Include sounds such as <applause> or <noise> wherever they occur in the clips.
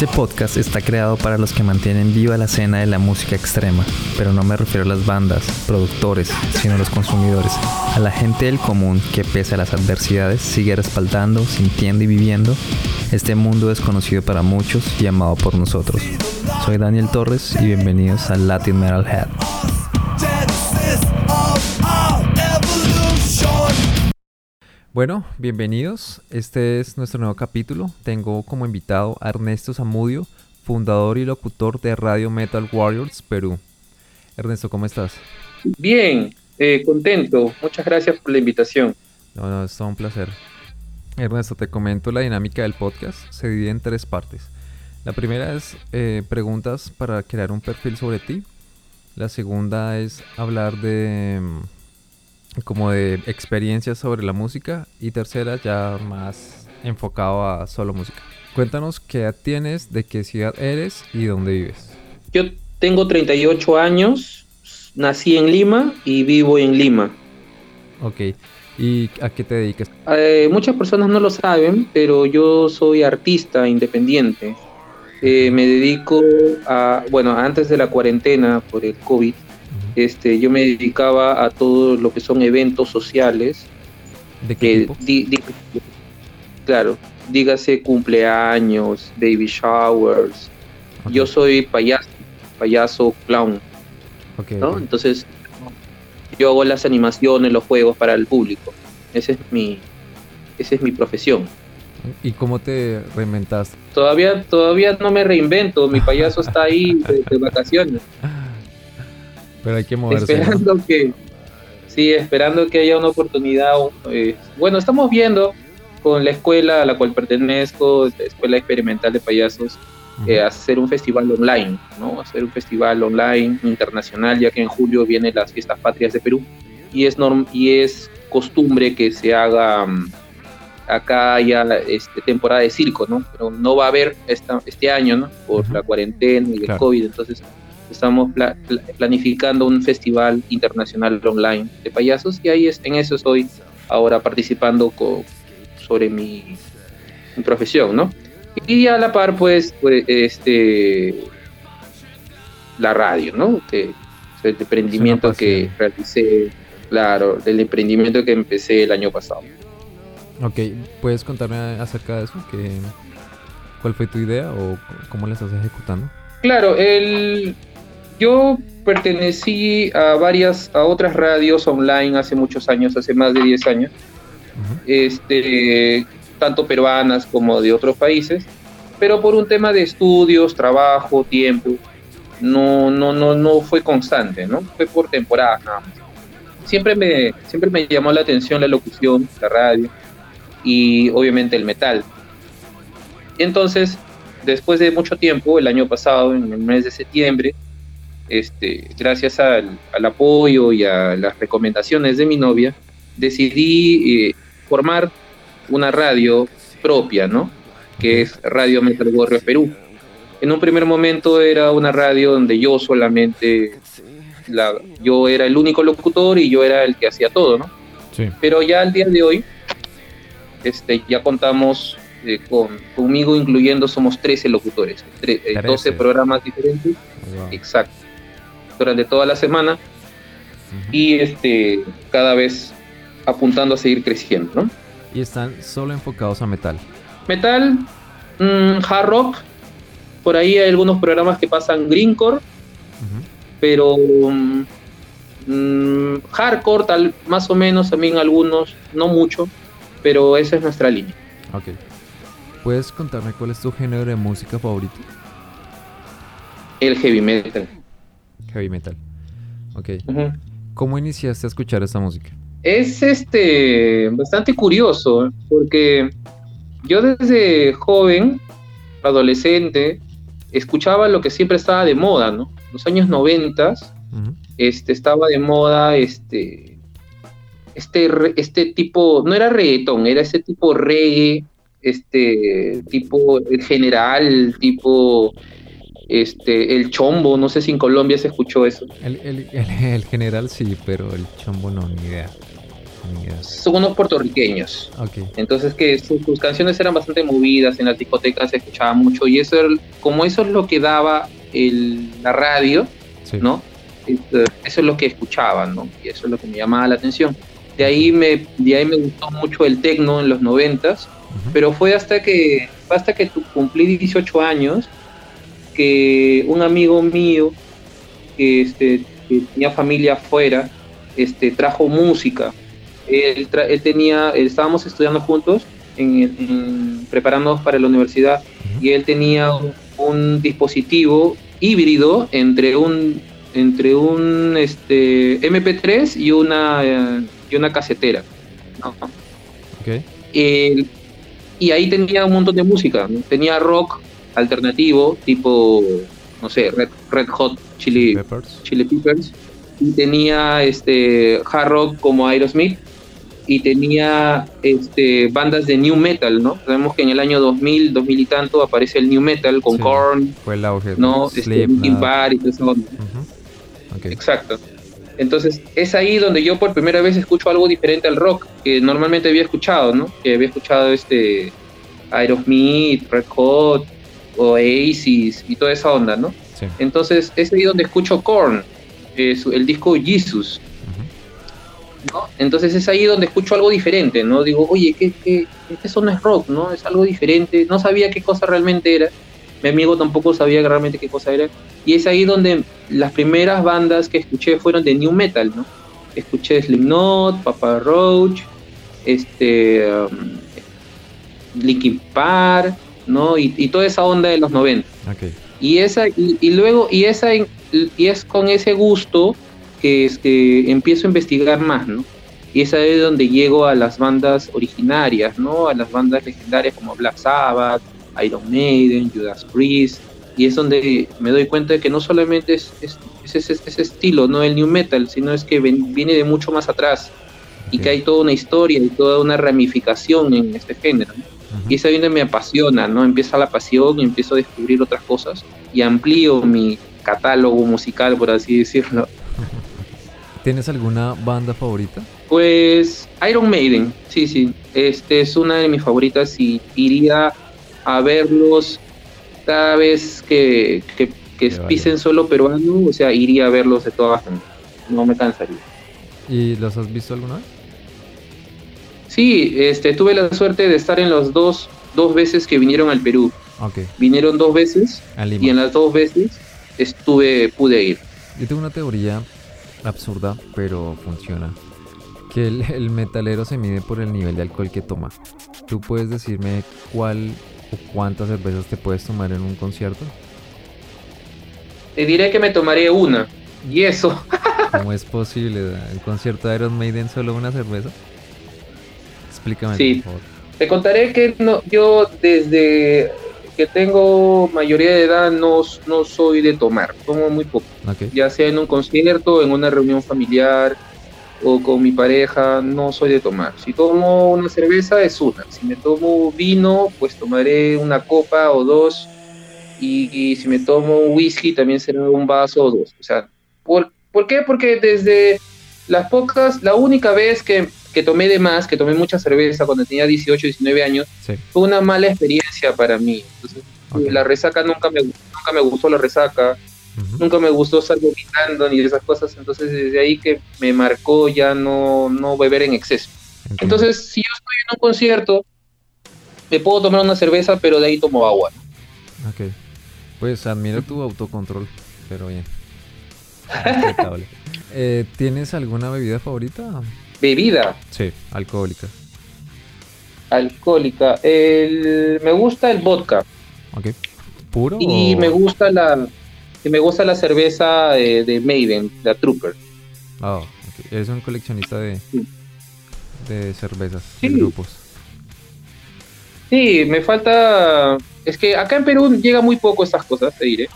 Este podcast está creado para los que mantienen viva la escena de la música extrema, pero no me refiero a las bandas, productores, sino a los consumidores, a la gente del común que pese a las adversidades sigue respaldando, sintiendo y viviendo este mundo desconocido para muchos y amado por nosotros. Soy Daniel Torres y bienvenidos a Latin Metal Head. Bueno, bienvenidos. Este es nuestro nuevo capítulo. Tengo como invitado a Ernesto Zamudio, fundador y locutor de Radio Metal Warriors Perú. Ernesto, ¿cómo estás? Bien, eh, contento. Muchas gracias por la invitación. No, no, es todo un placer. Ernesto, te comento la dinámica del podcast. Se divide en tres partes. La primera es eh, preguntas para crear un perfil sobre ti. La segunda es hablar de como de experiencias sobre la música y tercera ya más enfocado a solo música. Cuéntanos qué edad tienes, de qué ciudad eres y dónde vives. Yo tengo 38 años, nací en Lima y vivo en Lima. Ok, ¿y a qué te dedicas? Eh, muchas personas no lo saben, pero yo soy artista independiente. Eh, me dedico a, bueno, antes de la cuarentena por el COVID, este, yo me dedicaba a todo lo que son eventos sociales. ¿De qué tipo? claro, dígase cumpleaños, baby showers. Yo soy payaso, payaso clown. Entonces, yo hago las animaciones, los juegos para el público. Ese es mi, esa es mi profesión. ¿Y cómo te reinventaste? Todavía, todavía no me reinvento, mi payaso <laughs> está ahí de vacaciones. Pero hay que moverse. Esperando que, sí, esperando que haya una oportunidad. Eh, bueno, estamos viendo con la escuela a la cual pertenezco, la Escuela Experimental de Payasos, eh, hacer un festival online, ¿no? Hacer un festival online internacional, ya que en julio vienen las fiestas patrias de Perú y es norm y es costumbre que se haga mm, acá ya este, temporada de circo, ¿no? Pero no va a haber esta, este año, ¿no? Por la cuarentena y el COVID, entonces estamos planificando un festival internacional online de payasos y ahí es, en eso estoy ahora participando sobre mi, profesión, ¿no? Y a la par, pues, pues este, la radio, ¿no? Que el emprendimiento que realicé, claro, el emprendimiento que empecé el año pasado. Ok, ¿puedes contarme acerca de eso? ¿Qué, ¿Cuál fue tu idea o cómo la estás ejecutando? Claro, el, yo pertenecí a varias, a otras radios online hace muchos años, hace más de 10 años, este, tanto peruanas como de otros países, pero por un tema de estudios, trabajo, tiempo, no, no, no, no fue constante, ¿no? Fue por temporada nada más. Siempre me, siempre me llamó la atención la locución, la radio y obviamente el metal. Entonces, después de mucho tiempo, el año pasado, en el mes de septiembre, este, gracias al, apoyo y a las recomendaciones de mi novia, decidí eh, formar una radio propia, ¿no? Que es Radio Metal Warrior Perú. En un primer momento era una radio donde yo solamente, la, yo era el único locutor y yo era el que hacía todo, ¿no? Sí. Pero ya al día de hoy, este, ya contamos eh, con, conmigo incluyendo somos 13 locutores, 12 eh, programas diferentes. Exacto durante toda la semana y este, cada vez apuntando a seguir creciendo, ¿no? Y están solo enfocados a metal. Metal, mm, hard rock, por ahí hay algunos programas que pasan greencore, pero mm, hardcore tal, más o menos también algunos, no mucho, pero esa es nuestra línea. Ok. ¿Puedes contarme cuál es tu género de música favorito? El heavy metal heavy metal. Ok. ¿Cómo iniciaste a escuchar esta música? Es este bastante curioso, porque yo desde joven, adolescente, escuchaba lo que siempre estaba de moda, ¿no? Los años noventas, este, estaba de moda este, este, este tipo, no era reggaetón, era ese tipo reggae, este tipo el general, tipo este, el chombo, no sé si en Colombia se escuchó eso. El, general sí, pero el chombo no, ni idea. Son unos puertorriqueños. Entonces que sus, canciones eran bastante movidas, en las discotecas se escuchaba mucho y eso como eso es lo que daba el, la radio, Sí. ¿no? Este, Eso es lo que escuchaban, ¿no? Y eso es lo que me llamaba la atención. De ahí me, de ahí me gustó mucho el tecno en los noventas, Ujú. pero fue hasta que, hasta que tu- cumplí 18 años que un amigo mío que, este, que tenía familia afuera este, trajo música. Él, tra- él tenía, estábamos estudiando juntos, en, en- preparándonos para la universidad, y él tenía un, dispositivo híbrido entre un entre un este MP3 y una eh, y una casetera. ¿no? Ok. El- y ahí tenía un montón de música. Tenía rock alternativo, tipo, no sé, Red, Red Hot Chili, Peppers. Chili Peppers. Y tenía este, hard rock como Aerosmith. Y tenía este, bandas de new metal, ¿no? Sabemos que en el año 2000, 2000 y tanto aparece el new metal con Sí. Korn, Fue el auge. ¿no? Este, Linkin Slipknot. Park y todo eso. Ok. Exacto. Entonces, es ahí donde yo por primera vez escucho algo diferente al rock, que normalmente había escuchado, ¿no? Que había escuchado este Aerosmith, Red Hot, Oasis y toda esa onda, ¿no? Sí. Entonces, es ahí donde escucho Korn, eh, su- el disco Jesus. Entonces es ahí donde escucho algo diferente, ¿no? Digo, oye, ¿qué, qué, eso no es rock, ¿no? Es algo diferente. No sabía qué cosa realmente era. Mi amigo tampoco sabía realmente qué cosa era. Y es ahí donde las primeras bandas que escuché fueron de new metal, ¿no? Escuché Slipknot, Papa Roach, este, um, Linkin Park, ¿no? Y, y toda esa onda de los 90. Ok. Y esa y, y luego y esa y es con ese gusto que este, empiezo a investigar más, ¿no? Y es ahí donde llego a las bandas originarias, ¿no? A las bandas legendarias como Black Sabbath, Iron Maiden, Judas Priest, y es donde me doy cuenta de que no solamente es, es, es ese, ese estilo, no el new metal, sino es que ven- viene de mucho más atrás y que hay toda una historia y toda una ramificación en este género. ¿no? Y es ahí donde me apasiona, ¿no? Empieza la pasión y empiezo a descubrir otras cosas y amplío mi catálogo musical, por así decirlo. <laughs> ¿Tienes alguna banda favorita? Pues Iron Maiden, sí, sí, este es una de mis favoritas y iría a verlos cada vez que, que, que Que pisen solo peruano, o sea, iría a verlos de todas maneras, no me cansaría. ¿Y los has visto alguna vez? Sí, este, tuve la suerte de estar en los dos, dos veces que vinieron al Perú. Ok. Vinieron dos veces y en las dos veces estuve, pude ir. Yo tengo una teoría absurda, pero funciona. Que el, el metalero se mide por el nivel de alcohol que toma. ¿Tú puedes decirme cuál o cuántas cervezas te puedes tomar en un concierto? Te diré que me tomaré una. Y eso, <laughs> ¿Cómo es posible? ¿El concierto de Iron Maiden solo una cerveza? Explícame, Sí. por favor. te contaré que no, yo desde que tengo mayoría de edad no, no soy de tomar, tomo muy poco. Ok. Ya sea en un concierto, en una reunión familiar o con mi pareja, no soy de tomar. Si tomo una cerveza es una. Si me tomo vino, pues tomaré una copa o dos. Y, y si me tomo un whisky, también será un vaso o dos. O sea, ¿por, ¿por qué? Porque desde las pocas, la única vez que, que tomé de más, que tomé mucha cerveza cuando tenía 18, 19 años, Sí. fue una mala experiencia para mí. Entonces, la resaca nunca me, nunca me gustó la resaca nunca me gustó estar vomitando ni esas cosas, entonces desde ahí que me marcó ya no, no beber en exceso. Entiendo. Entonces, si yo estoy en un concierto, me puedo tomar una cerveza, pero de ahí tomo agua. Ok. Pues admiro tu autocontrol, pero <laughs> bien. Eh, ¿Tienes alguna bebida favorita? Bebida Sí, alcohólica. alcohólica, el, me gusta el vodka Ok. ¿Puro? y o- me gusta la y me gusta la cerveza eh, de Maiden, la Trooper. Ah, ok. Eres un coleccionista de, Sí. de cervezas, Sí. de grupos. Sí, me falta. Es que acá en Perú llega muy poco estas cosas, te diré.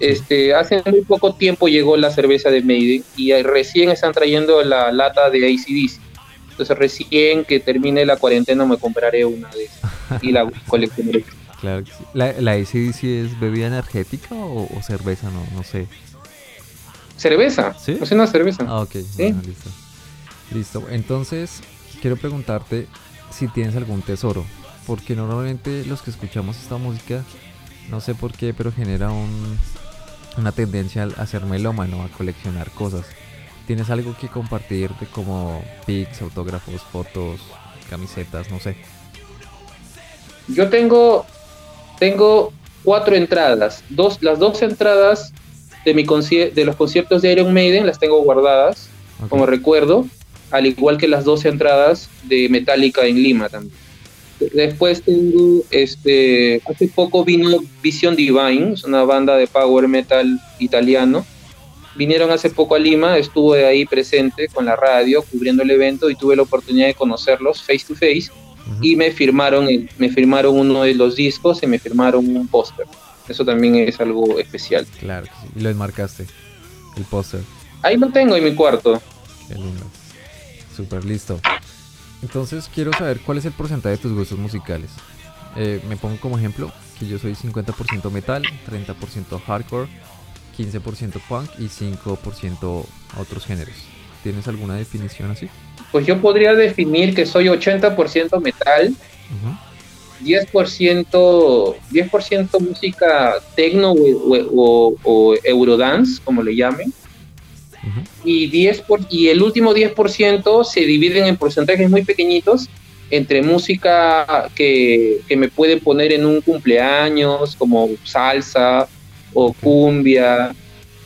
Este, hace muy poco tiempo llegó la cerveza de Maiden y recién están trayendo la lata de ACDC. Entonces recién que termine la cuarentena me compraré una de esas y la coleccionaré. Claro que sí. ¿La, la ACDC es bebida energética o, o cerveza? No, no sé. ¿Cerveza? ¿Sí? Es una cerveza. Ah, ok. Bueno, listo. Listo. Entonces, quiero preguntarte si tienes algún tesoro. Porque normalmente los que escuchamos esta música no sé por qué, pero genera un, una tendencia a ser melómano, a coleccionar cosas. ¿Tienes algo que compartir de como pics, autógrafos, fotos, camisetas, no sé? Yo tengo, tengo cuatro entradas. Dos, las dos entradas de, mi de los conciertos de Iron Maiden las tengo guardadas como recuerdo, al igual que las dos entradas de Metallica en Lima también. Después tengo, este, hace poco vino Vision Divine, es una banda de power metal italiano. Vinieron hace poco a Lima, estuve ahí presente con la radio, cubriendo el evento y tuve la oportunidad de conocerlos face to face y me firmaron, me firmaron uno de los discos y me firmaron un póster. Eso también es algo especial. Claro, y lo enmarcaste, el póster. Ahí lo tengo en mi cuarto. Qué lindo. Súper listo. Entonces quiero saber cuál es el porcentaje de tus gustos musicales. Eh, me pongo como ejemplo que yo soy 50% metal, 30% hardcore, 15% punk y 5% otros géneros. ¿Tienes alguna definición así? Pues yo podría definir que soy 80% metal, 10%, 10 música techno o, eurodance, como le llamen, y, 10 por, y el último 10% se dividen en porcentajes muy pequeñitos entre música que, que, me puede poner en un cumpleaños, como salsa o cumbia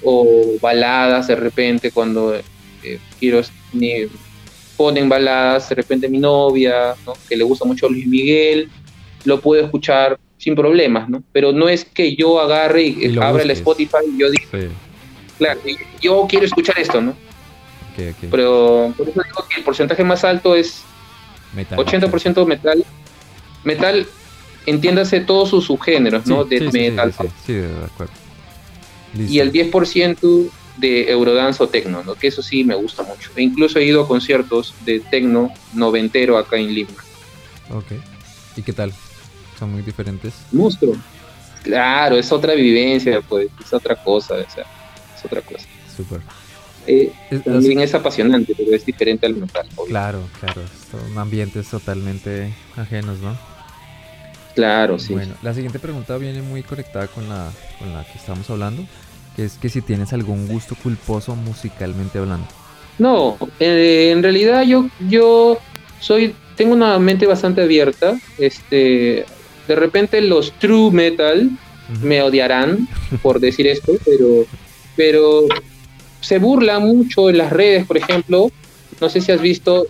o baladas de repente cuando eh, quiero ponen baladas de repente mi novia que le gusta mucho Luis Miguel lo puedo escuchar sin problemas no pero no es que yo agarre y, abra el Spotify y yo diga Claro, yo quiero escuchar esto, ¿no? Pero por eso digo que el porcentaje más alto es 80% metal. Metal, entiéndase todos sus subgéneros, ¿no? De metal. Sí, de acuerdo. Y el 10% de Eurodance o Tecno, ¿no? Que eso sí me gusta mucho. E incluso he ido a conciertos de Tecno noventero acá en Lima. Ok. ¿Y qué tal? ¿Son muy diferentes? Monstruo. Claro, es otra vivencia, pues, es otra cosa, o sea es otra cosa. Súper. Eh, también es apasionante, pero es diferente al metal. Claro, claro. Son ambientes totalmente ajenos, ¿no? Claro, sí. Bueno, la siguiente pregunta viene muy conectada con la, con la que estamos hablando, que es que si tienes algún gusto culposo musicalmente hablando. No, eh, en realidad yo, yo soy, tengo una mente bastante abierta. Este, de repente los true metal me odiarán por decir esto, pero pero se burla mucho en las redes, por ejemplo, no sé si has visto,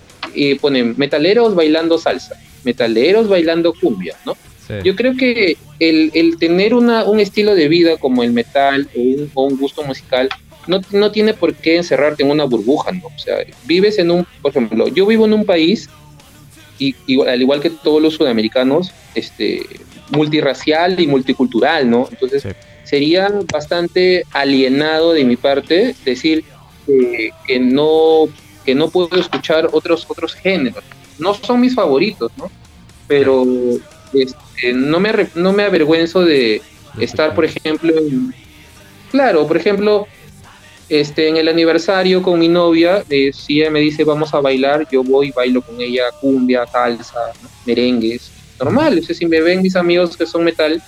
ponen metaleros bailando salsa, metaleros bailando cumbia, ¿no? Yo creo que el, el tener una, un estilo de vida como el metal o un, gusto musical no, no, tiene por qué encerrarte en una burbuja, ¿no? O sea, vives en un, por ejemplo, yo vivo en un país, y, al igual que todos los sudamericanos, este, multirracial y multicultural, ¿no? Entonces, sería bastante alienado de mi parte decir que no que no puedo escuchar otros otros géneros. No son mis favoritos, ¿no? Pero este, no me no me avergüenzo de estar, por ejemplo, en, claro, por ejemplo, este en el aniversario con mi novia, eh, si ella me dice vamos a bailar, yo voy y bailo con ella cumbia, salsa, merengues, normal. O sea, si me ven mis amigos que son metal,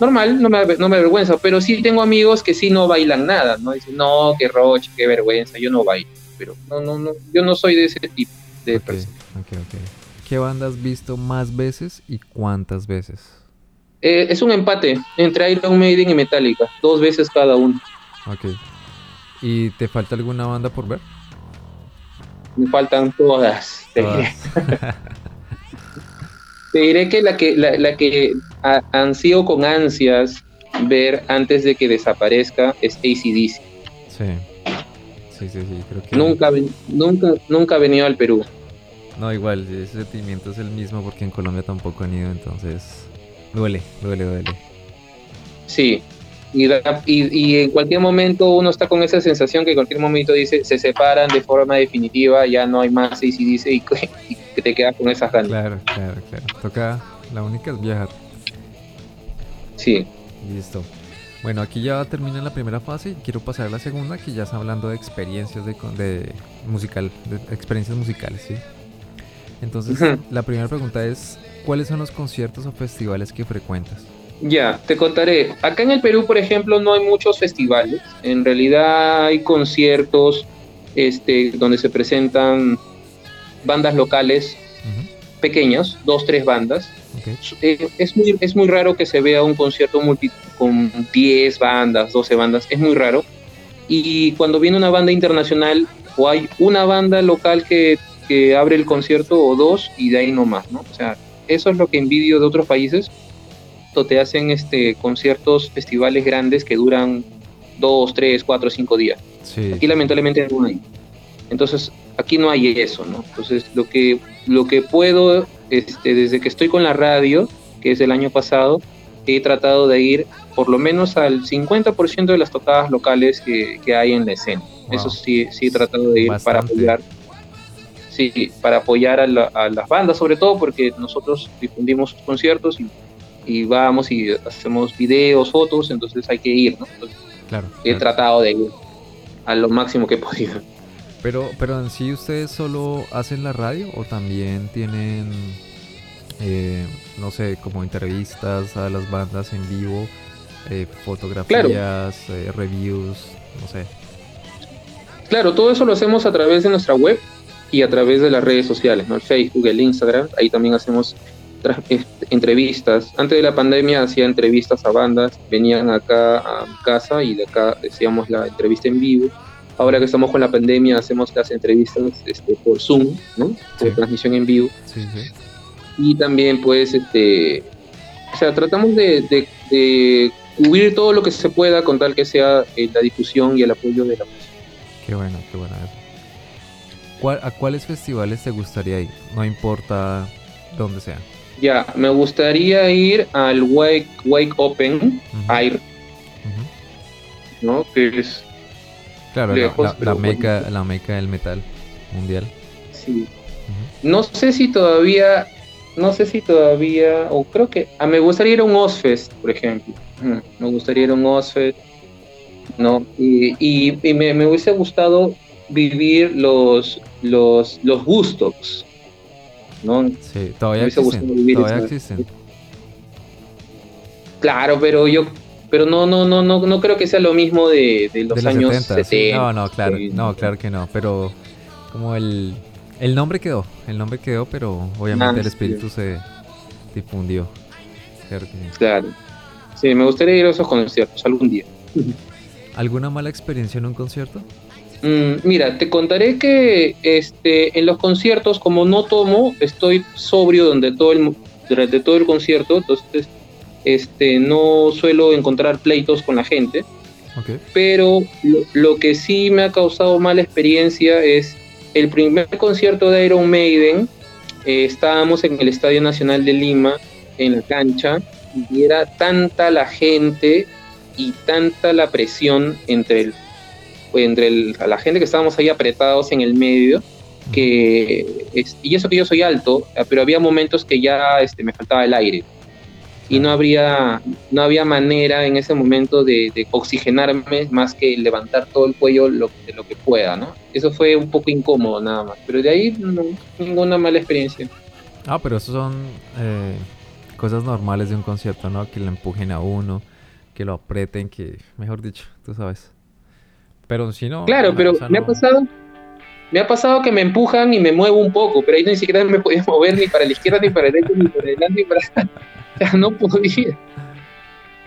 normal, no me, no me avergüenza, pero sí tengo amigos que sí no bailan nada, ¿no? Dicen, no, qué roche, qué vergüenza, yo no bailo. Pero no, no, no, yo no soy de ese tipo de personas. ¿Qué banda has visto más veces y cuántas veces? Eh, es un empate entre Iron Maiden y Metallica, dos veces cada uno. Ok. ¿Y te falta alguna banda por ver? Me faltan todas. todas. <laughs> Te diré que la que, la, que ansío con ansias ver antes de que desaparezca es ACDC. Sí. Sí, sí, sí, creo que... Nunca, nunca, nunca ha venido al Perú. No, igual, ese sentimiento es el mismo porque en Colombia tampoco han ido, entonces duele, duele, duele. Sí, y, y, en cualquier momento uno está con esa sensación que en cualquier momento dice, se separan de forma definitiva, ya no hay más ACDC y, <laughs> y que te quedas con esas ganas. Claro, claro, claro. Toca, la única es viajar. Sí. Listo. Bueno, aquí ya termina la primera fase y quiero pasar a la segunda, que ya está hablando de experiencias de, de musical, de experiencias musicales, ¿sí? Entonces, la primera pregunta es, ¿cuáles son los conciertos o festivales que frecuentas? Ya, te contaré. Acá en el Perú, por ejemplo, no hay muchos festivales. En realidad hay conciertos este, donde se presentan bandas locales pequeñas, dos, tres bandas. Eh, es, muy, es muy raro que se vea un concierto multi, con 10 bandas, 12 bandas, es muy raro. Y cuando viene una banda internacional, o hay una banda local que, que abre el concierto, o dos, y de ahí no más, ¿no? O sea, eso es lo que envidio de otros países te hacen este, conciertos, festivales grandes que duran dos, tres, cuatro, cinco días. Aquí lamentablemente no hay. Entonces, aquí no hay eso, ¿no? Entonces, lo que, lo que puedo, este, desde que estoy con la radio, que es el año pasado, he tratado de ir por lo menos al 50% de las tocadas locales que, que, hay en la escena. Eso sí, sí he tratado de ir para apoyar. Sí, para apoyar a, a, las bandas, sobre todo porque nosotros difundimos conciertos y y vamos y hacemos videos, fotos, entonces hay que ir, ¿no? claro, he tratado de ir a lo máximo que he podido. Pero, pero en sí ustedes solo hacen la radio o también tienen, eh, no sé, como entrevistas a las bandas en vivo, eh, fotografías, eh, reviews, no sé. Claro, todo eso lo hacemos a través de nuestra web y a través de las redes sociales, ¿no? El Facebook, el Instagram, ahí también hacemos entrevistas. Antes de la pandemia hacía entrevistas a bandas, venían acá a casa y de acá decíamos la entrevista en vivo. Ahora que estamos con la pandemia hacemos las entrevistas este, por Zoom, ¿no? Por transmisión en vivo. Y también pues, este, o sea, tratamos de, cubrir todo lo que se pueda con tal que sea eh, la difusión y el apoyo de la música. Qué bueno, qué bueno. ¿A cuáles festivales te gustaría ir? No importa dónde sea. Ya, me gustaría ir al Wake, Wake Open Air, ¿no? Que es claro, la, meca, la meca del metal mundial. Sí. No sé si todavía, no sé si todavía, o creo que, ah, me gustaría ir a un Ozfest, por ejemplo. Me gustaría ir a un Ozfest, ¿no? Y, y, me, me, hubiese gustado vivir los, los, los gustos, ¿no? Sí, todavía existen. Todavía existen. Claro, pero yo pero no no no no no creo que sea lo mismo de, de los, años 70. No, no, claro, no, claro que no, pero como el el nombre quedó, el nombre quedó, pero obviamente el espíritu se difundió. Claro. Sí, me gustaría ir a esos conciertos algún día. <laughs> ¿Alguna mala experiencia en un concierto? Mm, mira, te contaré que este, en los conciertos, como no tomo, estoy sobrio donde todo el, durante todo el concierto, entonces este, no suelo encontrar pleitos con la gente. Pero lo, que sí me ha causado mala experiencia es el primer concierto de Iron Maiden. Eh, estábamos en el Estadio Nacional de Lima, en la cancha, y era tanta la gente y tanta la presión entre el entre la gente que estábamos ahí apretados en el medio, que, y eso que yo soy alto, pero había momentos que ya este, me faltaba el aire y no habría no había manera en ese momento de, oxigenarme más que levantar todo el cuello lo, de lo que pueda, ¿no? Eso fue un poco incómodo nada más, pero de ahí no, ninguna mala experiencia. Ah, pero eso son eh, cosas normales de un concierto, ¿no? Que le empujen a uno, que lo aprieten, que, mejor dicho, tú sabes. Pero si no. Claro, pero me ha pasado. Me ha pasado que me empujan y me muevo un poco, pero ahí ni siquiera me podía <laughs> mover ni para la izquierda, ni para la derecha, ni para adelante, ni para No podía.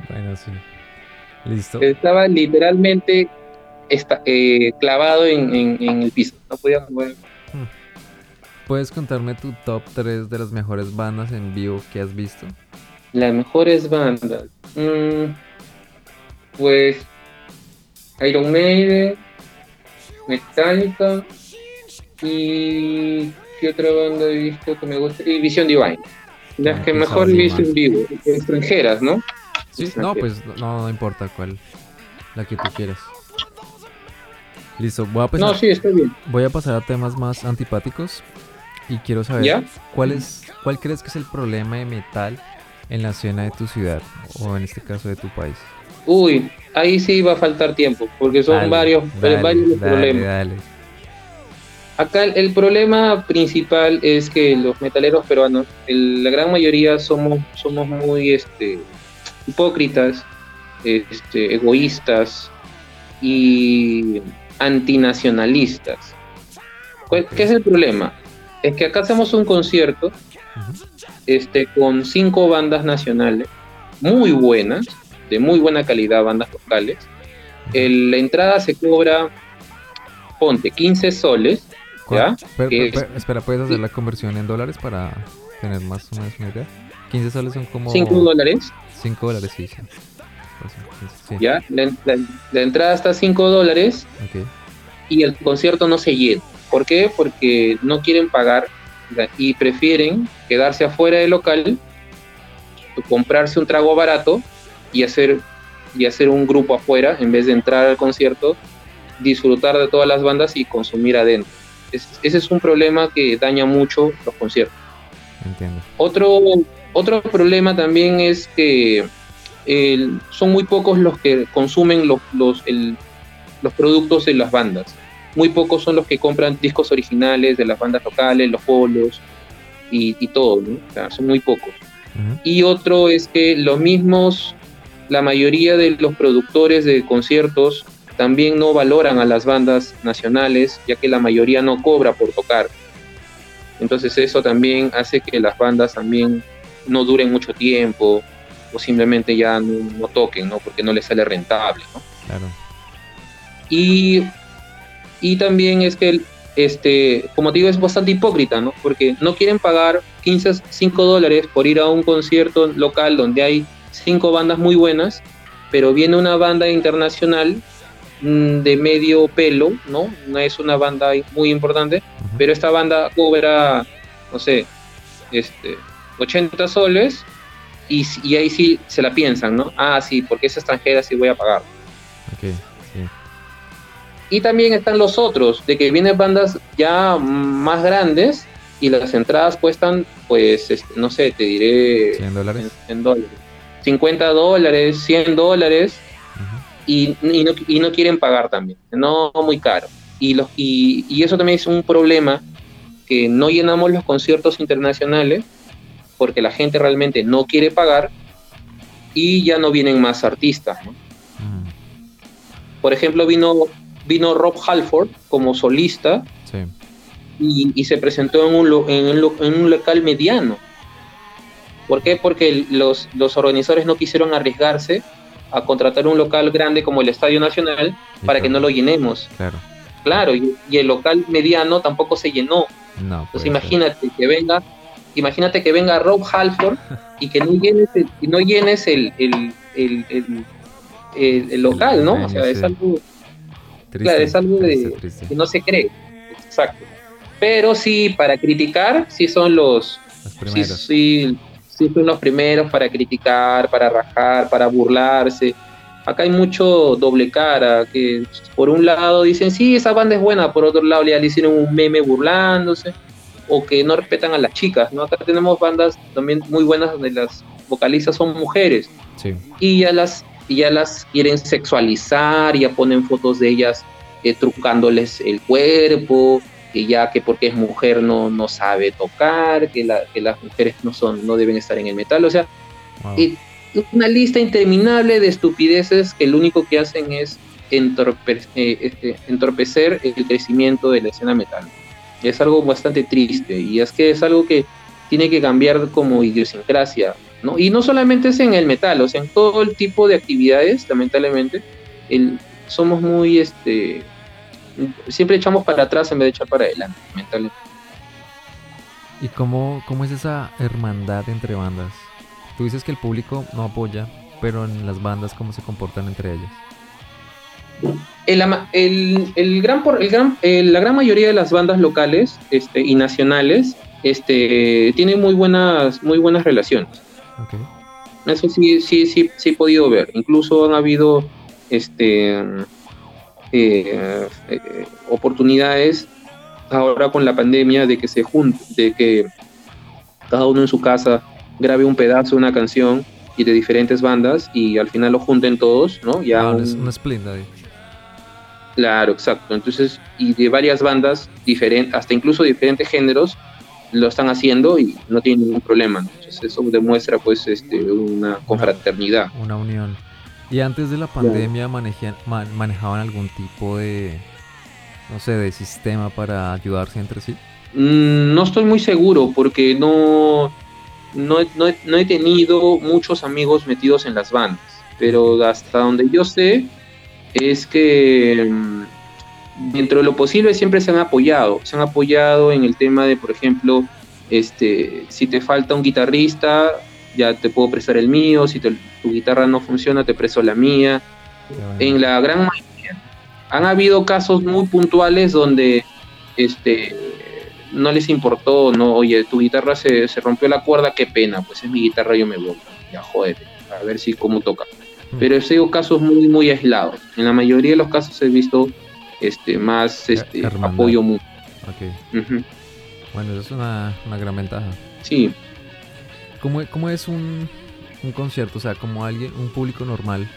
Bueno, sí. Listo. Estaba literalmente eh, clavado en, el piso. No podía mover. Hmm. ¿Puedes contarme tu top 3 de las mejores bandas en vivo que has visto? Las mejores bandas. Mm, pues Iron Maiden, Metallica y ¿qué otra banda he visto que me gusta? Y Vision Divine. Las que mejor he visto en vivo, extranjeras, ¿no? Sí, no, pues no, no importa cuál, la que tú quieras. Listo, voy a pasar, no, sí, está bien. Voy a pasar a temas más antipáticos y quiero saber cuál es, cuál crees que es el problema de metal en la escena de tu ciudad o en este caso de tu país. Uy, ahí sí va a faltar tiempo, porque son varios, varios problemas. Acá el, problema principal es que los metaleros peruanos, la gran mayoría somos, somos muy, este, hipócritas, este, egoístas y antinacionalistas. ¿Qué es el problema? Es que acá hacemos un concierto este, con cinco bandas nacionales muy buenas, de muy buena calidad, bandas locales. la entrada se cobra, ponte, 15 soles. ¿Ya? espera, ¿puedes hacer la conversión en dólares para tener más o menos una idea? 15 soles son como... 5 dólares. 5 dólares, sí, sí. ¿Ya? La, entrada está a 5 dólares y el concierto no se llena. ¿Por qué? Porque no quieren pagar y prefieren quedarse afuera del local, comprarse un trago barato y hacer, y hacer un grupo afuera en vez de entrar al concierto, disfrutar de todas las bandas y consumir adentro. Ese es un problema que daña mucho los conciertos. Otro, otro problema también es que son muy pocos los que consumen los, los, los productos de las bandas muy pocos son los que compran discos originales de las bandas locales, los polos y, todo, ¿no? O sea, son muy pocos. Y otro es que los mismos, la mayoría de los productores de conciertos también no valoran a las bandas nacionales, ya que la mayoría no cobra por tocar. Entonces eso también hace que las bandas también no duren mucho tiempo o simplemente ya no, no toquen, ¿no? Porque no les sale rentable, ¿no? Claro. Y y también es que, este, como te digo, es bastante hipócrita, ¿no? Porque no quieren pagar 15, 5 dólares por ir a un concierto local donde hay cinco bandas muy buenas, pero viene una banda internacional de medio pelo, ¿no? No es una banda muy importante, pero esta banda cobra, no sé, este, 80 soles y, y, ahí sí se la piensan, ¿no? Ah, sí, porque es extranjera, sí voy a pagar. Okay. Y también están los otros, de que vienen bandas ya más grandes y las entradas cuestan, pues, este, no sé, te diré... 100 dólares. 50 dólares, 100 dólares y, y, no, quieren pagar también, no muy caro. Y, los, y, y eso también es un problema, que no llenamos los conciertos internacionales porque la gente realmente no quiere pagar y ya no vienen más artistas. Por ejemplo, vino vino Rob Halford como solista y, se presentó en un, en, un, local mediano. ¿Por qué? Porque los, los organizadores no quisieron arriesgarse a contratar un local grande como el Estadio Nacional para que no lo llenemos. Claro. Claro, y, el local mediano tampoco se llenó. No, Entonces imagínate que venga, imagínate que venga Rob Halford <laughs> y que no llenes el, no llenes el, el, local, ¿no? O sea, es algo claro, es algo de, que no se cree. Exacto. Pero sí, para criticar, sí son los, primeros. Sí, sí, son los primeros para criticar, para rajar, para burlarse. Acá hay mucho doble cara, que por un lado dicen, sí, esa banda es buena, por otro lado le hicieron un meme burlándose, o que no respetan a las chicas, ¿no? Acá tenemos bandas también muy buenas donde las vocalistas son mujeres, sí. y ya las y ya las quieren sexualizar, ya ponen fotos de ellas eh, trucándoles el cuerpo, que ya que porque es mujer no, no sabe tocar, que, las mujeres no, son, no deben estar en el metal, o sea, eh, una lista interminable de estupideces que lo único que hacen es eh, este, entorpecer el crecimiento de la escena metal. Es algo bastante triste y es que es algo que tiene que cambiar como idiosincrasia y no solamente es en el metal, o sea, en todo el tipo de actividades, lamentablemente, el, somos muy, este, siempre echamos para atrás en vez de echar para adelante, lamentablemente. ¿Y cómo, cómo es esa hermandad entre bandas? Tú dices que el público no apoya, pero en las bandas, ¿cómo se comportan entre ellas? El, el, el gran, el gran, la gran mayoría de las bandas locales este, y nacionales este, tienen muy buenas, muy buenas relaciones. Eso sí, sí, sí, sí he podido ver. Incluso han habido este, eh, eh, oportunidades ahora con la pandemia de que se junte, de que cada uno en su casa grabe un pedazo de una canción y de diferentes bandas y al final lo junten todos, ¿no? Ya ah, un, ahí. Claro, exacto. Entonces, y de varias bandas diferentes, hasta incluso diferentes géneros, lo están haciendo y no tienen ningún problema. Entonces eso demuestra pues este, una confraternidad. Una, unión. ¿Y antes de la pandemia manejaban algún tipo de, no sé, de sistema para ayudarse entre sí? Mm, no estoy muy seguro porque no, no, no, he tenido muchos amigos metidos en las bandas, pero hasta donde yo sé es que mm, dentro de lo posible siempre se han apoyado, se han apoyado en el tema de, por ejemplo, este, si te falta un guitarrista, ya te puedo prestar el mío, si tu guitarra no funciona, te presto la mía. En la gran mayoría. Han habido casos muy puntuales donde este, no les importó, no, oye, tu guitarra se, rompió la cuerda, qué pena, pues es mi guitarra, yo me voy, ya joder, a ver si cómo toca. Mm. Pero he sido casos muy, muy aislados. En la mayoría de los casos he visto este, más este, apoyo mutuo. Bueno, eso es una, gran ventaja. Sí. ¿Cómo, es un, concierto? O sea, como alguien, un público normal,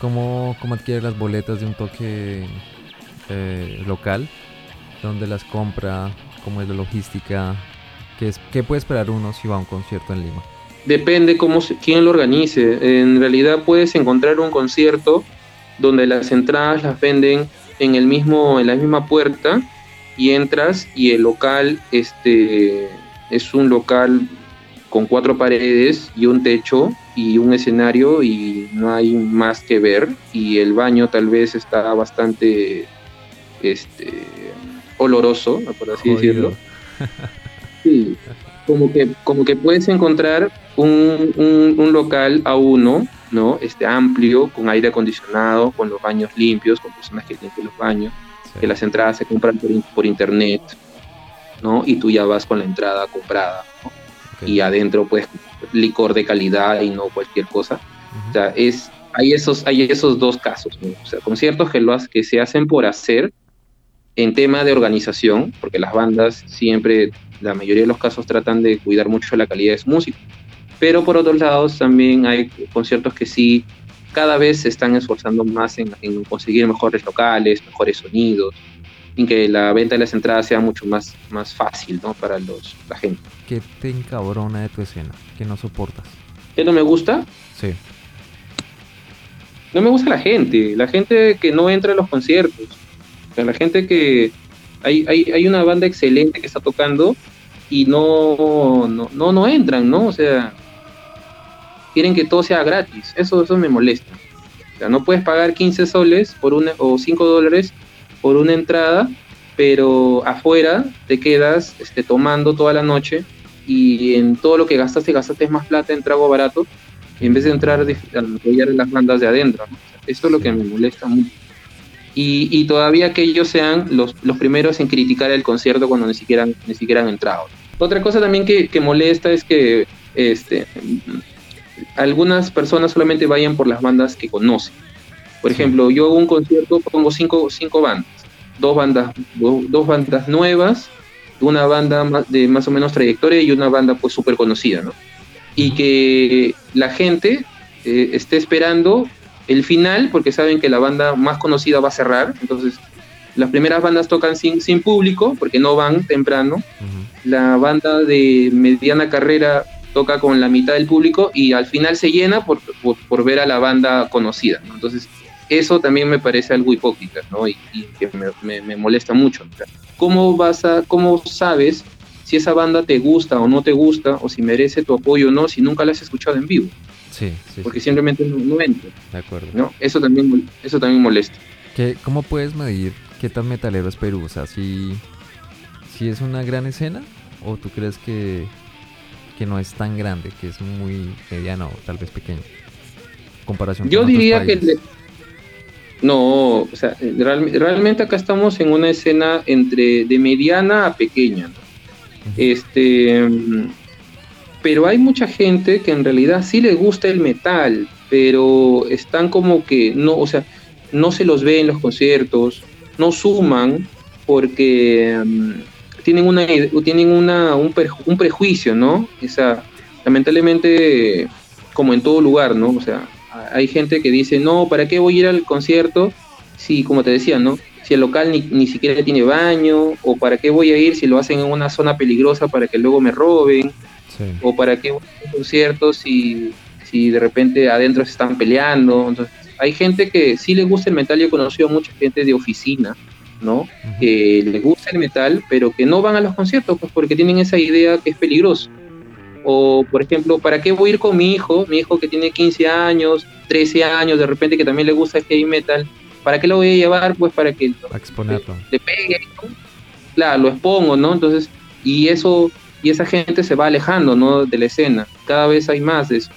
¿cómo, adquiere las boletas de un toque eh, local? ¿Dónde las compra? cómo es la logística, qué puede esperar uno si va a un concierto en Lima. Depende cómo quién lo organice. En realidad puedes encontrar un concierto donde las entradas las venden en el mismo en la misma puerta y entras y el local este es un local con cuatro paredes y un techo y un escenario y no hay más que ver y el baño tal vez está bastante este oloroso, por así decirlo. <laughs> Sí, como que, como que puedes encontrar un, un, local a uno, ¿no? Este amplio, con aire acondicionado, con los baños limpios, con personas que limpian los baños, que las entradas se compran por, por, internet, ¿no? Y tú ya vas con la entrada comprada, Y adentro, pues, licor de calidad y no cualquier cosa. O sea, es, hay, esos, hay esos dos casos, O sea, conciertos que, lo, que se hacen por hacer, en tema de organización, porque las bandas siempre, la mayoría de los casos tratan de cuidar mucho la calidad de su música, pero por otros lados también hay conciertos que sí cada vez se están esforzando más en, conseguir mejores locales, mejores sonidos, en que la venta de las entradas sea mucho más, más fácil ¿no? para los, la gente. ¿Qué te encabrona de tu escena? ¿Qué no soportas? ¿Qué no me gusta? Sí. No me gusta la gente, la gente que no entra a los conciertos la gente que hay, hay, hay una banda excelente que está tocando y no, no, no, no entran, ¿no? O sea, quieren que todo sea gratis. Eso, eso me molesta. O sea, no puedes pagar 15 soles por una, o 5 dólares por una entrada, pero afuera te quedas este, tomando toda la noche y en todo lo que gastaste, gastaste más plata en trago barato en vez de entrar a apoyar las bandas de adentro. ¿no? eso es lo que me molesta mucho y, todavía que ellos sean los, los, primeros en criticar el concierto cuando ni siquiera, ni siquiera han entrado. Otra cosa también que, que molesta es que este, algunas personas solamente vayan por las bandas que conocen. Por ejemplo, yo hago un concierto, pongo cinco, cinco bandas, dos bandas, dos, bandas nuevas, una banda de más o menos trayectoria y una banda pues súper conocida, ¿no? Y que la gente eh, esté esperando el final, porque saben que la banda más conocida va a cerrar, entonces las primeras bandas tocan sin, sin público, porque no van temprano, la banda de mediana carrera toca con la mitad del público y al final se llena por, por, ver a la banda conocida, entonces eso también me parece algo hipócrita, ¿no? Y, que me, me, molesta mucho. ¿Cómo, vas a, ¿Cómo sabes si esa banda te gusta o no te gusta, o si merece tu apoyo o no, si nunca la has escuchado en vivo? Sí, sí. Porque simplemente no, no entra. De acuerdo. ¿no? Eso, también, eso también molesta. ¿Qué, ¿Cómo puedes medir qué tan metalero es Perú? O sea, si, si es una gran escena o tú crees que, que no es tan grande, que es muy mediana o tal vez pequeña. Comparación Yo diría que... No, o sea, realmente acá estamos en una escena entre de mediana a pequeña. Este pero hay mucha gente que en realidad sí le gusta el metal, pero están como que no, o sea, no se los ve en los conciertos, no suman porque mm, tienen una tienen una un, un, prejuicio, ¿no? O sea, lamentablemente como en todo lugar, ¿no? O sea, hay gente que dice, "No, ¿para qué voy a ir al concierto?" Si como te decía, ¿no? si el local ni, ni, siquiera tiene baño, o para qué voy a ir si lo hacen en una zona peligrosa para que luego me roben, o para qué voy a un concierto si, si de repente adentro se están peleando. Entonces, hay gente que sí le gusta el metal, yo he conocido a mucha gente de oficina, ¿no? Que le gusta el metal, pero que no van a los conciertos, pues porque tienen esa idea que es peligroso. O, por ejemplo, ¿para qué voy a ir con mi hijo? Mi hijo que tiene 15 años, 13 años, de repente que también le gusta el heavy metal. ¿Para qué lo voy a llevar? Pues para que exponerlo. Le, pegue, Claro, lo expongo, ¿no? Entonces, y eso, y esa gente se va alejando, ¿no? De la escena. Cada vez hay más de eso.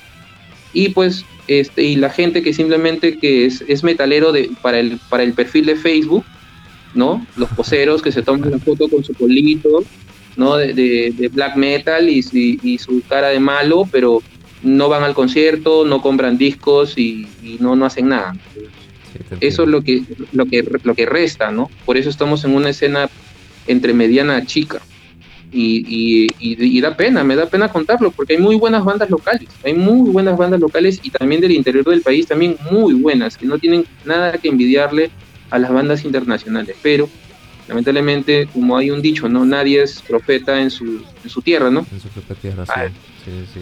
Y pues, este, y la gente que simplemente que es, es metalero de, para, el, para el perfil de Facebook, ¿no? Los poseros que se toman la foto con su polito, ¿no? De, black metal y, y, su cara de malo, pero no van al concierto, no compran discos y, no, no hacen nada. eso es lo que, lo, que, lo que resta, ¿no? Por eso estamos en una escena entre mediana a chica. Y, y, da pena, me da pena contarlo, porque hay muy buenas bandas locales, hay muy buenas bandas locales y también del interior del país también muy buenas, que no tienen nada que envidiarle a las bandas internacionales, pero lamentablemente, como hay un dicho, ¿no? Nadie es profeta en su, en su tierra, ¿no? En su propia tierra, sí. sí, sí.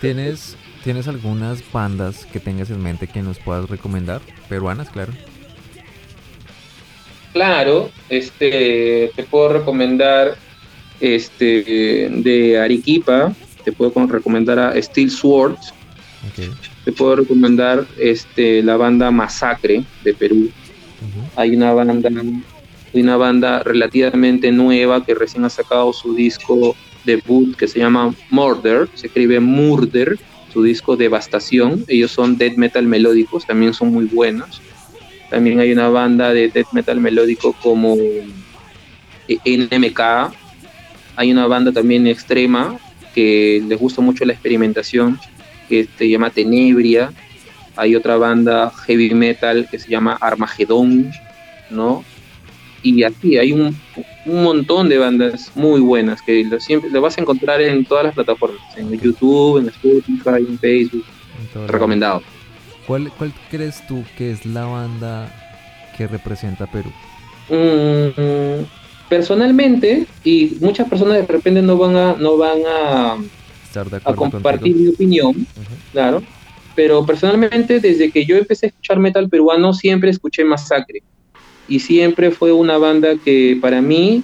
¿Tienes, ¿Tienes algunas bandas que tengas en mente que nos puedas recomendar? Peruanas, claro. Claro, este, te puedo recomendar este, de Arequipa, te puedo recomendar a Steel Swords, te puedo recomendar este, la banda Masacre de Perú, hay una banda, una banda relativamente nueva que recién ha sacado su disco debut que se llama Murder, se escribe Murder, su disco Devastación. Ellos son death metal melódicos, también son muy buenos. También hay una banda de death metal melódico como NMK. Hay una banda también extrema que les gusta mucho la experimentación, que se llama Tenebria. Hay otra banda heavy metal que se llama Armagedón, ¿no? Y aquí hay un, montón de bandas muy buenas que lo, siempre lo vas a encontrar en todas las plataformas, en YouTube, en Spotify, en Facebook. Recomendado. ¿Cuál, ¿Cuál crees tú que es la banda que representa Perú? Mm, personalmente, y muchas personas de repente no van a, no van a, a compartir mi opinión, claro, pero personalmente desde que yo empecé a escuchar metal peruano siempre escuché Masacre y siempre fue una banda que para mí,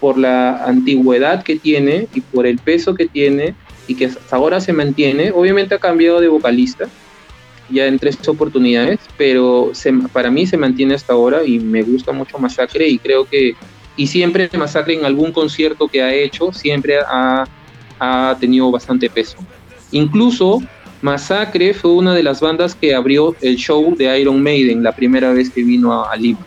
por la antigüedad que tiene y por el peso que tiene y que hasta ahora se mantiene, obviamente ha cambiado de vocalista ya en tres oportunidades, pero para mí se mantiene hasta ahora y me gusta mucho Masacre y creo que, y siempre Masacre en algún concierto que ha hecho, siempre ha, ha tenido bastante peso. Incluso Masacre fue una de las bandas que abrió el show de Iron Maiden la primera vez que vino a, Lima,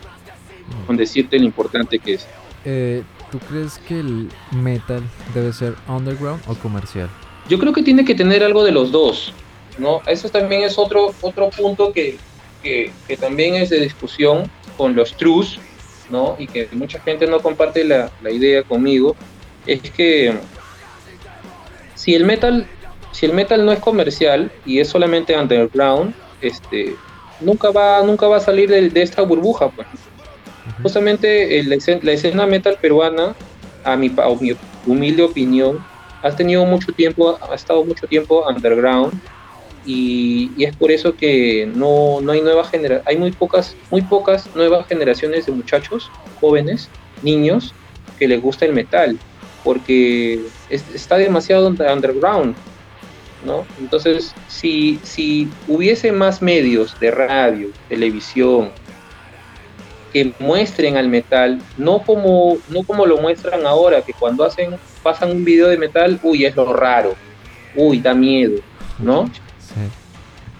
con decirte lo importante que es. Eh, ¿Tú crees que el metal debe ser underground o comercial? Yo creo que tiene que tener algo de los dos, ¿no? Eso también es otro, otro punto que, que, también es de discusión con los trus, ¿no? Y que mucha gente no comparte la, la idea conmigo, es que si el metal si el metal no es comercial y es solamente underground, este, nunca va, nunca va a salir de, esta burbuja. Pues. Justamente la, escena, metal peruana, a mi, mi humilde opinión, ha tenido mucho tiempo, ha estado mucho tiempo underground y, es por eso que no, no hay nueva generación, hay muy pocas, muy pocas nuevas generaciones de muchachos, jóvenes, niños, que les gusta el metal, porque está demasiado underground. ¿no? Entonces, si, si hubiese más medios de radio, televisión, que muestren al metal, no como, no como lo muestran ahora, que cuando hacen, pasan un video de metal, uy, es lo raro, uy, da miedo, ¿no?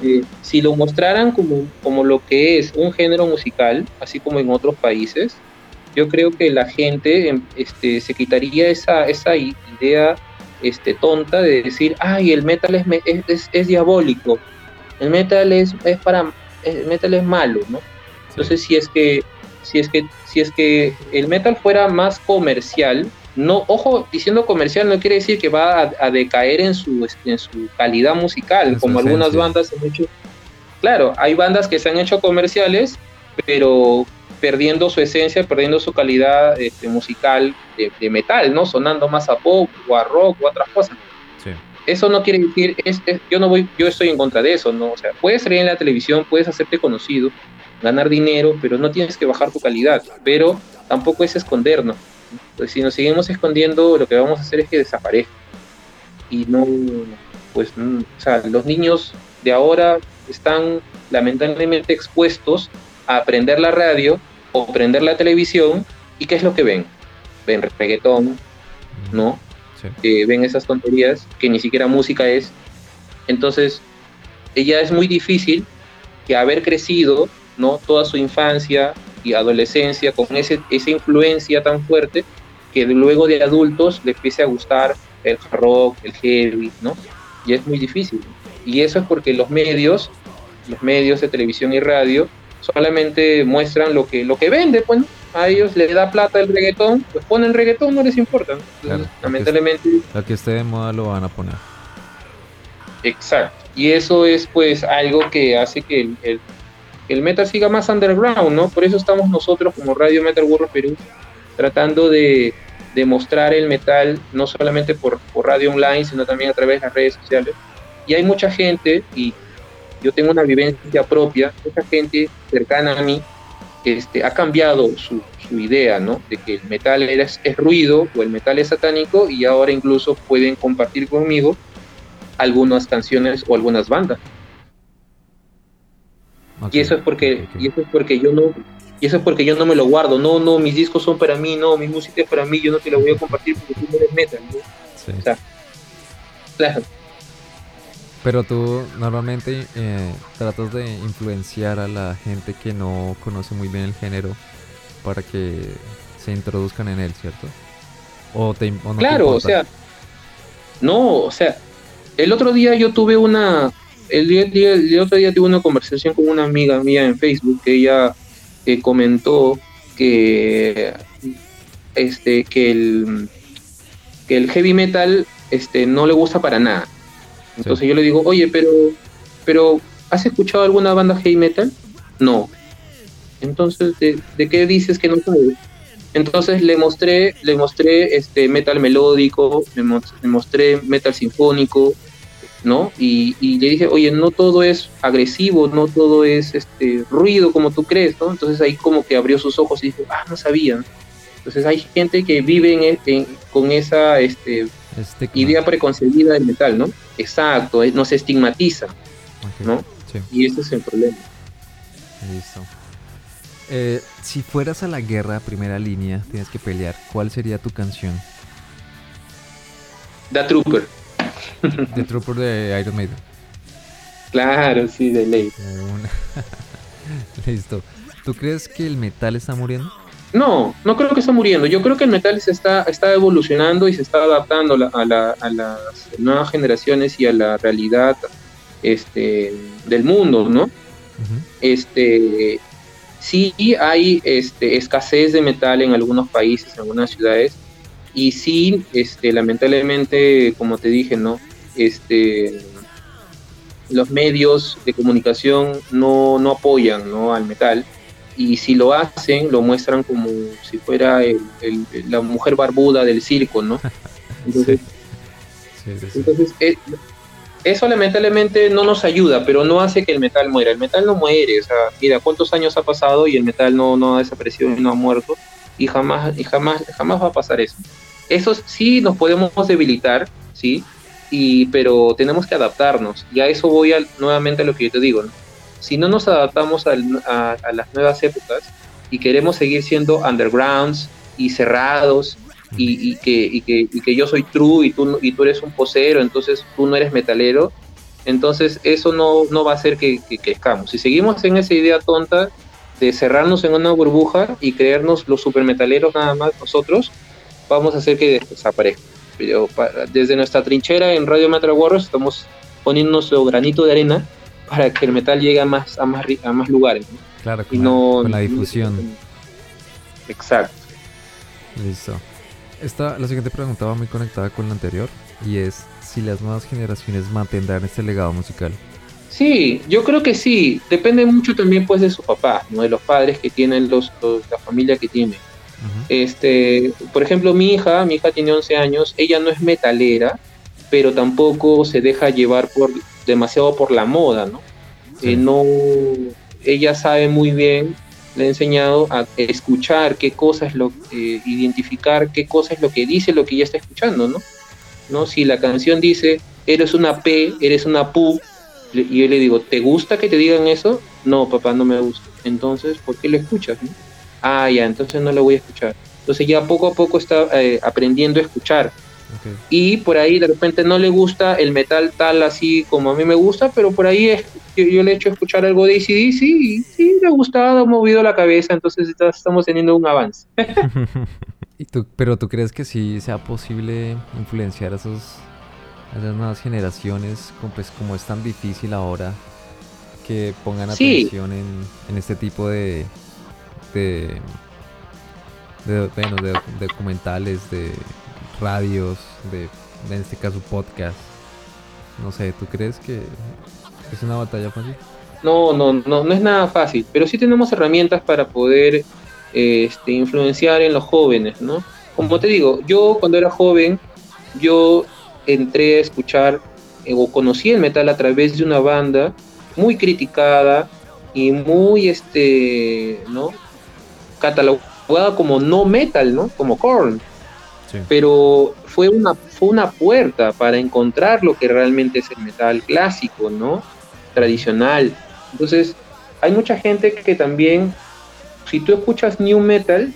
Eh, si lo mostraran como, como lo que es un género musical, así como en otros países, yo creo que la gente em, este, se quitaría esa, esa idea este, tonta de decir, ay, el metal es, es, es, diabólico, el metal es, es para, el metal es malo, ¿no? Entonces, si es que, si es que, si es que el metal fuera más comercial, no, ojo, diciendo comercial no quiere decir que va a, decaer en su, en su calidad musical, como algunas bandas han hecho. Claro, hay bandas que se han hecho comerciales, pero perdiendo su esencia, perdiendo su calidad este, musical de, metal, ¿no? Sonando más a pop o a rock o a otras cosas. Eso no quiere decir, es, yo no voy, yo estoy en contra de eso, ¿no? O sea, puedes salir en la televisión, puedes hacerte conocido, ganar dinero, pero no tienes que bajar tu calidad, pero tampoco es escondernos. Pues si nos seguimos escondiendo, lo que vamos a hacer es que desaparezca. Y no, pues, o sea, los niños de ahora están lamentablemente expuestos a aprender la radio o prender la televisión y ¿qué es lo que ven? Ven reggaetón, ¿no? ven esas tonterías que ni siquiera música es. Entonces, ella es muy difícil que haber crecido, ¿no? Toda su infancia y adolescencia con ese, esa influencia tan fuerte que luego de adultos le empiece a gustar el rock, el heavy, ¿no? Y es muy difícil. Y eso es porque los medios, los medios de televisión y radio, solamente muestran lo que, lo que vende, pues, a ellos les da plata el reggaetón, pues ponen reggaetón, no les importa. lamentablemente. La que esté de moda lo van a poner. Exacto. Y eso es pues algo que hace que el, el, metal siga más underground, ¿no? Por eso estamos nosotros como Radio Metal World Perú tratando de, de mostrar el metal no solamente por, radio online, sino también a través de las redes sociales. Y hay mucha gente, y yo tengo una vivencia propia, mucha gente cercana a mí este, ha cambiado su, idea, ¿no? De que el metal es, ruido o el metal es satánico y ahora incluso pueden compartir conmigo algunas canciones o algunas bandas. Y eso es porque y eso es porque yo no y eso es porque yo no me lo guardo. No, no, mis discos son para mí, no, mi música es para mí, yo no te la voy a compartir porque tú no eres metal, O sea, claro. Pero tú normalmente eh, tratas de influenciar a la gente que no conoce muy bien el género para que se introduzcan en él, ¿cierto? O, te, no claro, o sea, no, o sea, el otro día yo tuve una, el, día, el, otro día tuve una conversación con una amiga mía en Facebook que ella eh, comentó que, este, que el, que el heavy metal, este, no le gusta para nada entonces yo le digo, oye, pero, pero, ¿has escuchado alguna banda heavy metal? No. Entonces, ¿de, qué dices que no sabes? Entonces le mostré, le mostré este metal melódico, le, mostré metal sinfónico, ¿no? Y, le dije, oye, no todo es agresivo, no todo es este ruido como tú crees, ¿no? Entonces ahí como que abrió sus ojos y dijo, ah, no sabía. Entonces hay gente que vive con esa este, idea preconcebida del metal, ¿no? Exacto, eh, nos estigmatiza, ¿no? Y ese es el problema. Listo. Eh, si fueras a la guerra, primera línea, tienes que pelear, ¿cuál sería tu canción? The Trooper. <laughs> The Trooper de Iron Maiden. Claro, sí, de ley. <laughs> Listo. ¿Tú crees que el metal está muriendo? No, no creo que está muriendo. Yo creo que el metal se está, está evolucionando y se está adaptando a, las nuevas generaciones y a la realidad este, del mundo, ¿no? Este sí hay este, escasez de metal en algunos países, en algunas ciudades, y sí, este, lamentablemente, como te dije, ¿no? Este, los medios de comunicación no, no apoyan ¿no? al metal y si lo hacen, lo muestran como si fuera la mujer barbuda del circo, ¿no? <laughs> Entonces, eh, eso lamentablemente no nos ayuda, pero no hace que el metal muera. El metal no muere, o sea, mira cuántos años ha pasado y el metal no, no ha desaparecido y no ha muerto, y jamás, y jamás, jamás va a pasar eso. Eso sí nos podemos debilitar, sí, y, pero tenemos que adaptarnos. Y a eso voy nuevamente a lo que yo te digo, ¿no? si no nos adaptamos a, las nuevas épocas y queremos seguir siendo undergrounds y cerrados y, que, yo soy true y tú, y tú eres un posero, entonces tú no eres metalero, entonces eso no, no va a hacer que, crezcamos. Si seguimos en esa idea tonta de cerrarnos en una burbuja y creernos los supermetaleros nada más nosotros, vamos a hacer que desaparezca. Pero desde nuestra trinchera en Radio Metal Warriors estamos poniendo nuestro granito de arena para que el metal llegue a más, a más, a más lugares. Claro, con, y no, con la difusión. Exacto. Listo. Esta, la siguiente pregunta va muy conectada con la anterior y es si las nuevas generaciones mantendrán este legado musical. Sí, yo creo que sí. Depende mucho también pues de su papá, ¿no? De los padres que tienen, los, la familia que tiene. Este, por ejemplo, mi hija, mi hija tiene 11 años, ella no es metalera, pero tampoco se deja llevar por demasiado por la moda, ¿no? Eh, no ella sabe muy bien, le he enseñado a escuchar qué cosa es lo, eh, identificar qué cosa es lo que dice lo que ella está escuchando, ¿no? ¿No? Si la canción dice, eres una P, eres una PU, y yo le digo, ¿te gusta que te digan eso? No, papá, no me gusta. Entonces, ¿por qué lo escuchas? Ah, ya, entonces no lo voy a escuchar. Entonces ya poco a poco está eh, aprendiendo a escuchar. Y por ahí de repente no le gusta el metal tal así como a mí me gusta, pero por ahí es, yo, le he hecho escuchar algo de ACDC y sí, le ha gustado, ha movido la cabeza, entonces estamos teniendo un avance. <laughs> ¿Y tú, pero tú crees que sí sea posible influenciar a, esos, esas nuevas generaciones, como, pues como es tan difícil ahora que pongan atención en, en, este tipo de, de, de, bueno, de documentales, de radios, de en este caso podcast. No sé, ¿tú crees que es una batalla fácil? No, no, no, no es nada fácil, pero sí tenemos herramientas para poder este, influenciar en los jóvenes, ¿no? Como te digo, yo cuando era joven, yo entré a escuchar eh, o conocí el metal a través de una banda muy criticada y muy, este, ¿no? Catalogada como no metal, ¿no? Como Korn. Pero fue una, fue una puerta para encontrar lo que realmente es el metal clásico, ¿no? Tradicional. Entonces, hay mucha gente que también, si tú escuchas new metal,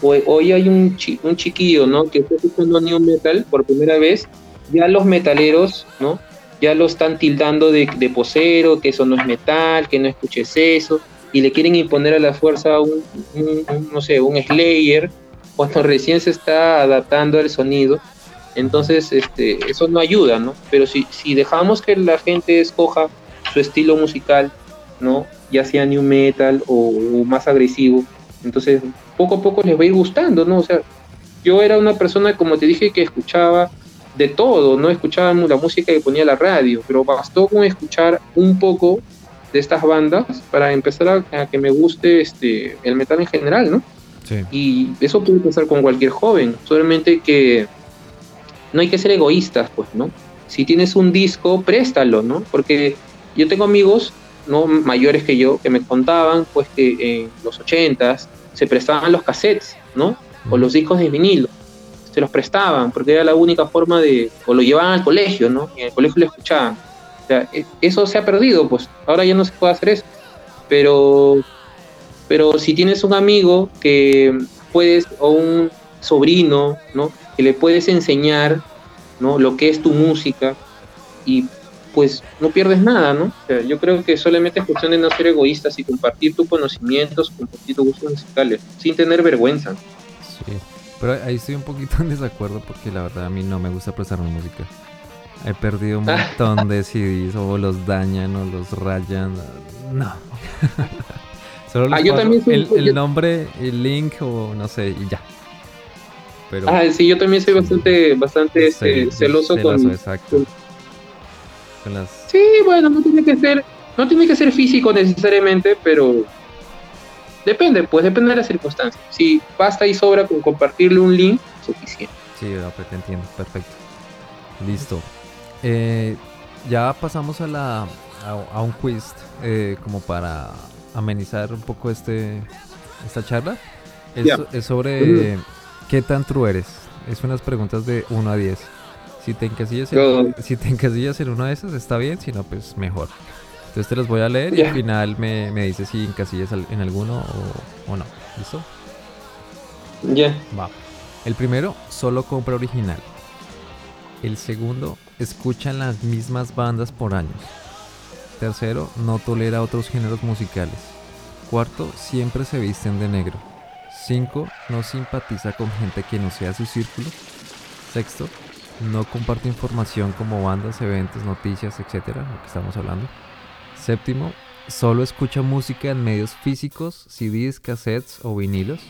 hoy, hay un, un chiquillo, ¿no? Que está escuchando new metal por primera vez, ya los metaleros, ¿no? Ya lo están tildando de, posero, que eso no es metal, que no escuches eso, y le quieren imponer a la fuerza un no sé, un Slayer, cuando <laughs> recién se está adaptando al sonido. Entonces, este, eso no ayuda, ¿no? Pero si, si dejamos que la gente escoja su estilo musical, ¿no? Ya sea new metal o, más agresivo, entonces poco a poco les va a ir gustando, ¿no? O sea, yo era una persona, como te dije, que escuchaba de todo, no escuchaba la música que ponía la radio, pero bastó con escuchar un poco de estas bandas para empezar a, a que me guste este el metal en general, ¿no? Y eso puede pasar con cualquier joven, solamente que no hay que ser egoístas, pues, ¿no? Si tienes un disco, préstalo, ¿no? Porque yo tengo amigos, ¿no? Mayores que yo, que me contaban, pues, que en los ochentas se prestaban los cassettes, ¿no? O los discos de vinilo. Se los prestaban, porque era la única forma de... O lo llevaban al colegio, ¿no? Y en el colegio lo escuchaban. E, eso se ha perdido, pues. Ahora ya no se puede hacer eso. Pero pero si tienes un amigo que puedes, o un sobrino, ¿no? Que le puedes enseñar, ¿no? Lo que es tu música y pues no pierdes nada, ¿no? yo creo que solamente es cuestión de no ser egoístas y compartir tus conocimientos, compartir tus gustos musicales, sin tener vergüenza. Pero ahí estoy un poquito en desacuerdo porque la verdad a mí no me gusta prestar mi música. He perdido un <laughs> montón de CDs o los dañan o los rayan. No. <laughs> Solo ah, yo también soy, el, nombre, el link o no sé, y ya. Pero, ah, sí, yo también soy bastante, bastante este, celoso, con, exacto. las... Sí, bueno, no tiene que ser, no tiene que ser físico necesariamente, pero depende, pues depende de las circunstancias. Si basta y sobra con compartirle un link, suficiente. Sí, pues, te entiendo, perfecto. Listo. Eh, ya pasamos a la a, un quiz eh, como para amenizar un poco este esta charla. Es, sobre qué tan true eres. Es unas preguntas de 1 a 10. Si te encasillas en, si te encasillas en una de esas, está bien, si no, pues mejor. Entonces te los voy a leer y al final me, me dices si encasillas en alguno o, no. ¿Listo? Ya. Va. El primero, solo compra original. El segundo, escuchan las mismas bandas por años. Tercero, no tolera otros géneros musicales. Cuarto, siempre se visten de negro. Cinco, no simpatiza con gente que no sea su círculo. Sexto, no comparte información como bandas, eventos, noticias, etcétera, lo que estamos hablando. Séptimo, solo escucha música en medios físicos, CDs, cassettes o vinilos.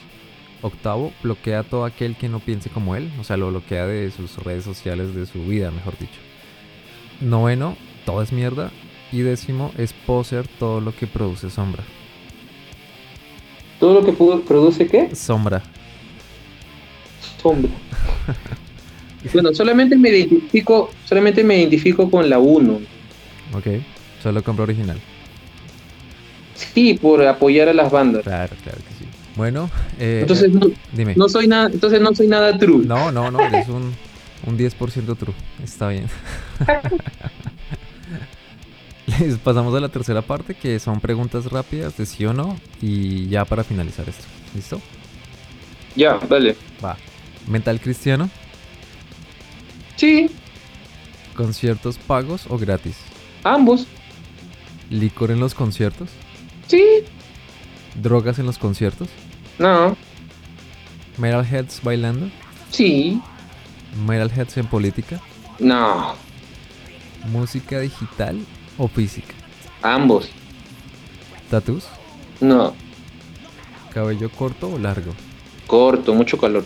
Octavo, bloquea a todo aquel que no piense como él, o sea, lo bloquea de sus redes sociales, de su vida, mejor dicho. Noveno, todo es mierda Y décimo es poser todo lo que produce sombra. ¿Todo lo que produce qué? Sombra. Sombra. <laughs> bueno, solamente me identifico, solamente me identifico con la 1. Ok, solo compra original. Sí, por apoyar a las bandas. Claro, claro que sí. Bueno, eh, entonces no, dime. no soy nada, entonces no soy nada true. No, no, no, es un, un 10% true. Está bien. <laughs> Les pasamos a la tercera parte, que son preguntas rápidas de sí o no, y ya para finalizar esto. ¿Listo? Ya, dale. Va. ¿Mental cristiano? Sí. ¿Conciertos pagos o gratis? Ambos. ¿Licor en los conciertos? Sí. ¿Drogas en los conciertos? No. ¿Metalheads bailando? Sí. ¿Metalheads en política? No. ¿Música digital o física? Ambos. ¿Tatus? No. ¿Cabello corto o largo? Corto, mucho calor.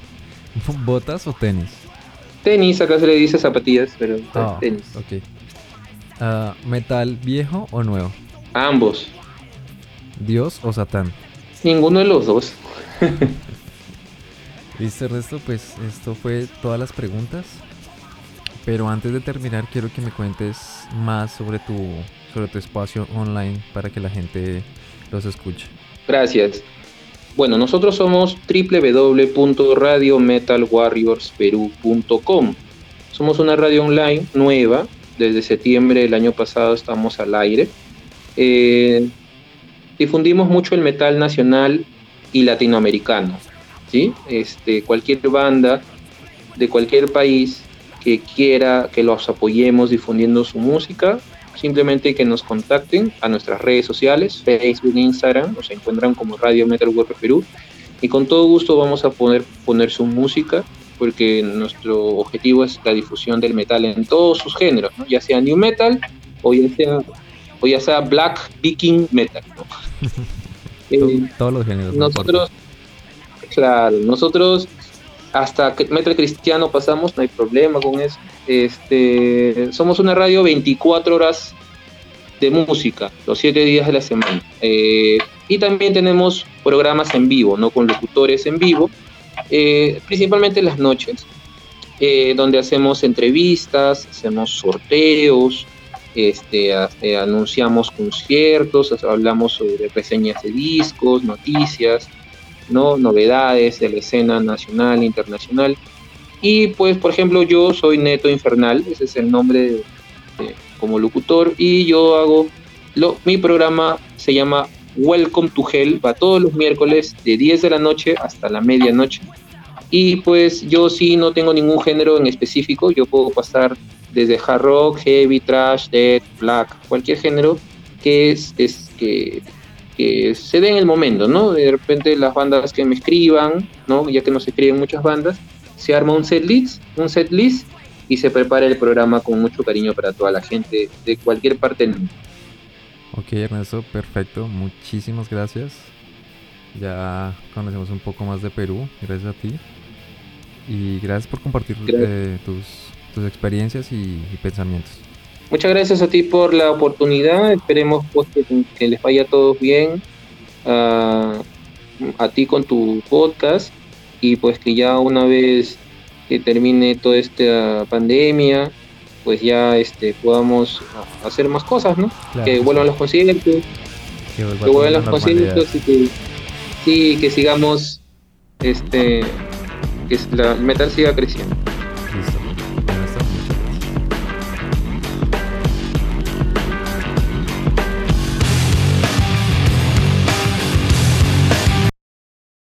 <laughs> ¿Botas o tenis? Tenis, acá se le dice zapatillas, pero ah, tenis. Ok. Ah, ¿Metal viejo o nuevo? Ambos. ¿Dios o Satán? Ninguno de los dos. <laughs> Listo, Ernesto, pues esto fue todas las preguntas. Pero antes de terminar, quiero que me cuentes más sobre tu, sobre tu espacio online para que la gente los escuche. Gracias. Bueno, nosotros somos www.radiometalwarriorsperu.com. Somos una radio online nueva. Desde septiembre del año pasado estamos al aire. Eh, difundimos mucho el metal nacional y latinoamericano. ¿sí? Este, cualquier banda de cualquier país que quiera que los apoyemos difundiendo su música, simplemente que nos contacten a nuestras redes sociales, Facebook, Instagram, nos encuentran como Radio Metal World Perú y con todo gusto vamos a poner su música porque nuestro objetivo es la difusión del metal en todos sus géneros, ya sea new metal o ya sea o ya sea black viking metal. <laughs> Eh, todos los géneros. Nosotros, claro, nosotros hasta metal cristiano pasamos, no hay problema con eso. Este, somos una radio 24 horas de música, los 7 días de la semana. Eh, y también tenemos programas en vivo, no con locutores en vivo, eh, principalmente las noches, donde hacemos entrevistas, hacemos sorteos, este, eh, anunciamos conciertos, hablamos sobre reseñas de discos, noticias, ¿no? novedades de la escena nacional e internacional. Y pues, por ejemplo, yo soy Neto Infernal, ese es el nombre como locutor, y yo hago, lo, mi programa se llama Welcome to Hell, va todos los miércoles de 10 de la noche hasta la medianoche. Y pues yo sí no tengo ningún género en específico, yo puedo pasar desde hard rock, heavy, trash, death, black, cualquier género que es, es que, se dé en el momento, ¿no? De repente las bandas que me escriban, ¿no? Ya que no se escriben muchas bandas, se arma un set list, un set list y se prepara el programa con mucho cariño para toda la gente de cualquier parte del mundo. Ok, Ernesto, perfecto. Muchísimas gracias. Ya conocemos un poco más de Perú, gracias a ti. Y gracias por compartir eh, tus tus experiencias y, pensamientos. Muchas gracias a ti por la oportunidad. Esperemos pues, que, les vaya a todos bien. a ti con tu podcast. Y pues que ya una vez que termine toda esta pandemia, pues ya este podamos hacer más cosas, ¿no? que vuelvan los conciertos. Que, vuelvan los conciertos y que, sí, que sigamos este que el metal siga creciendo.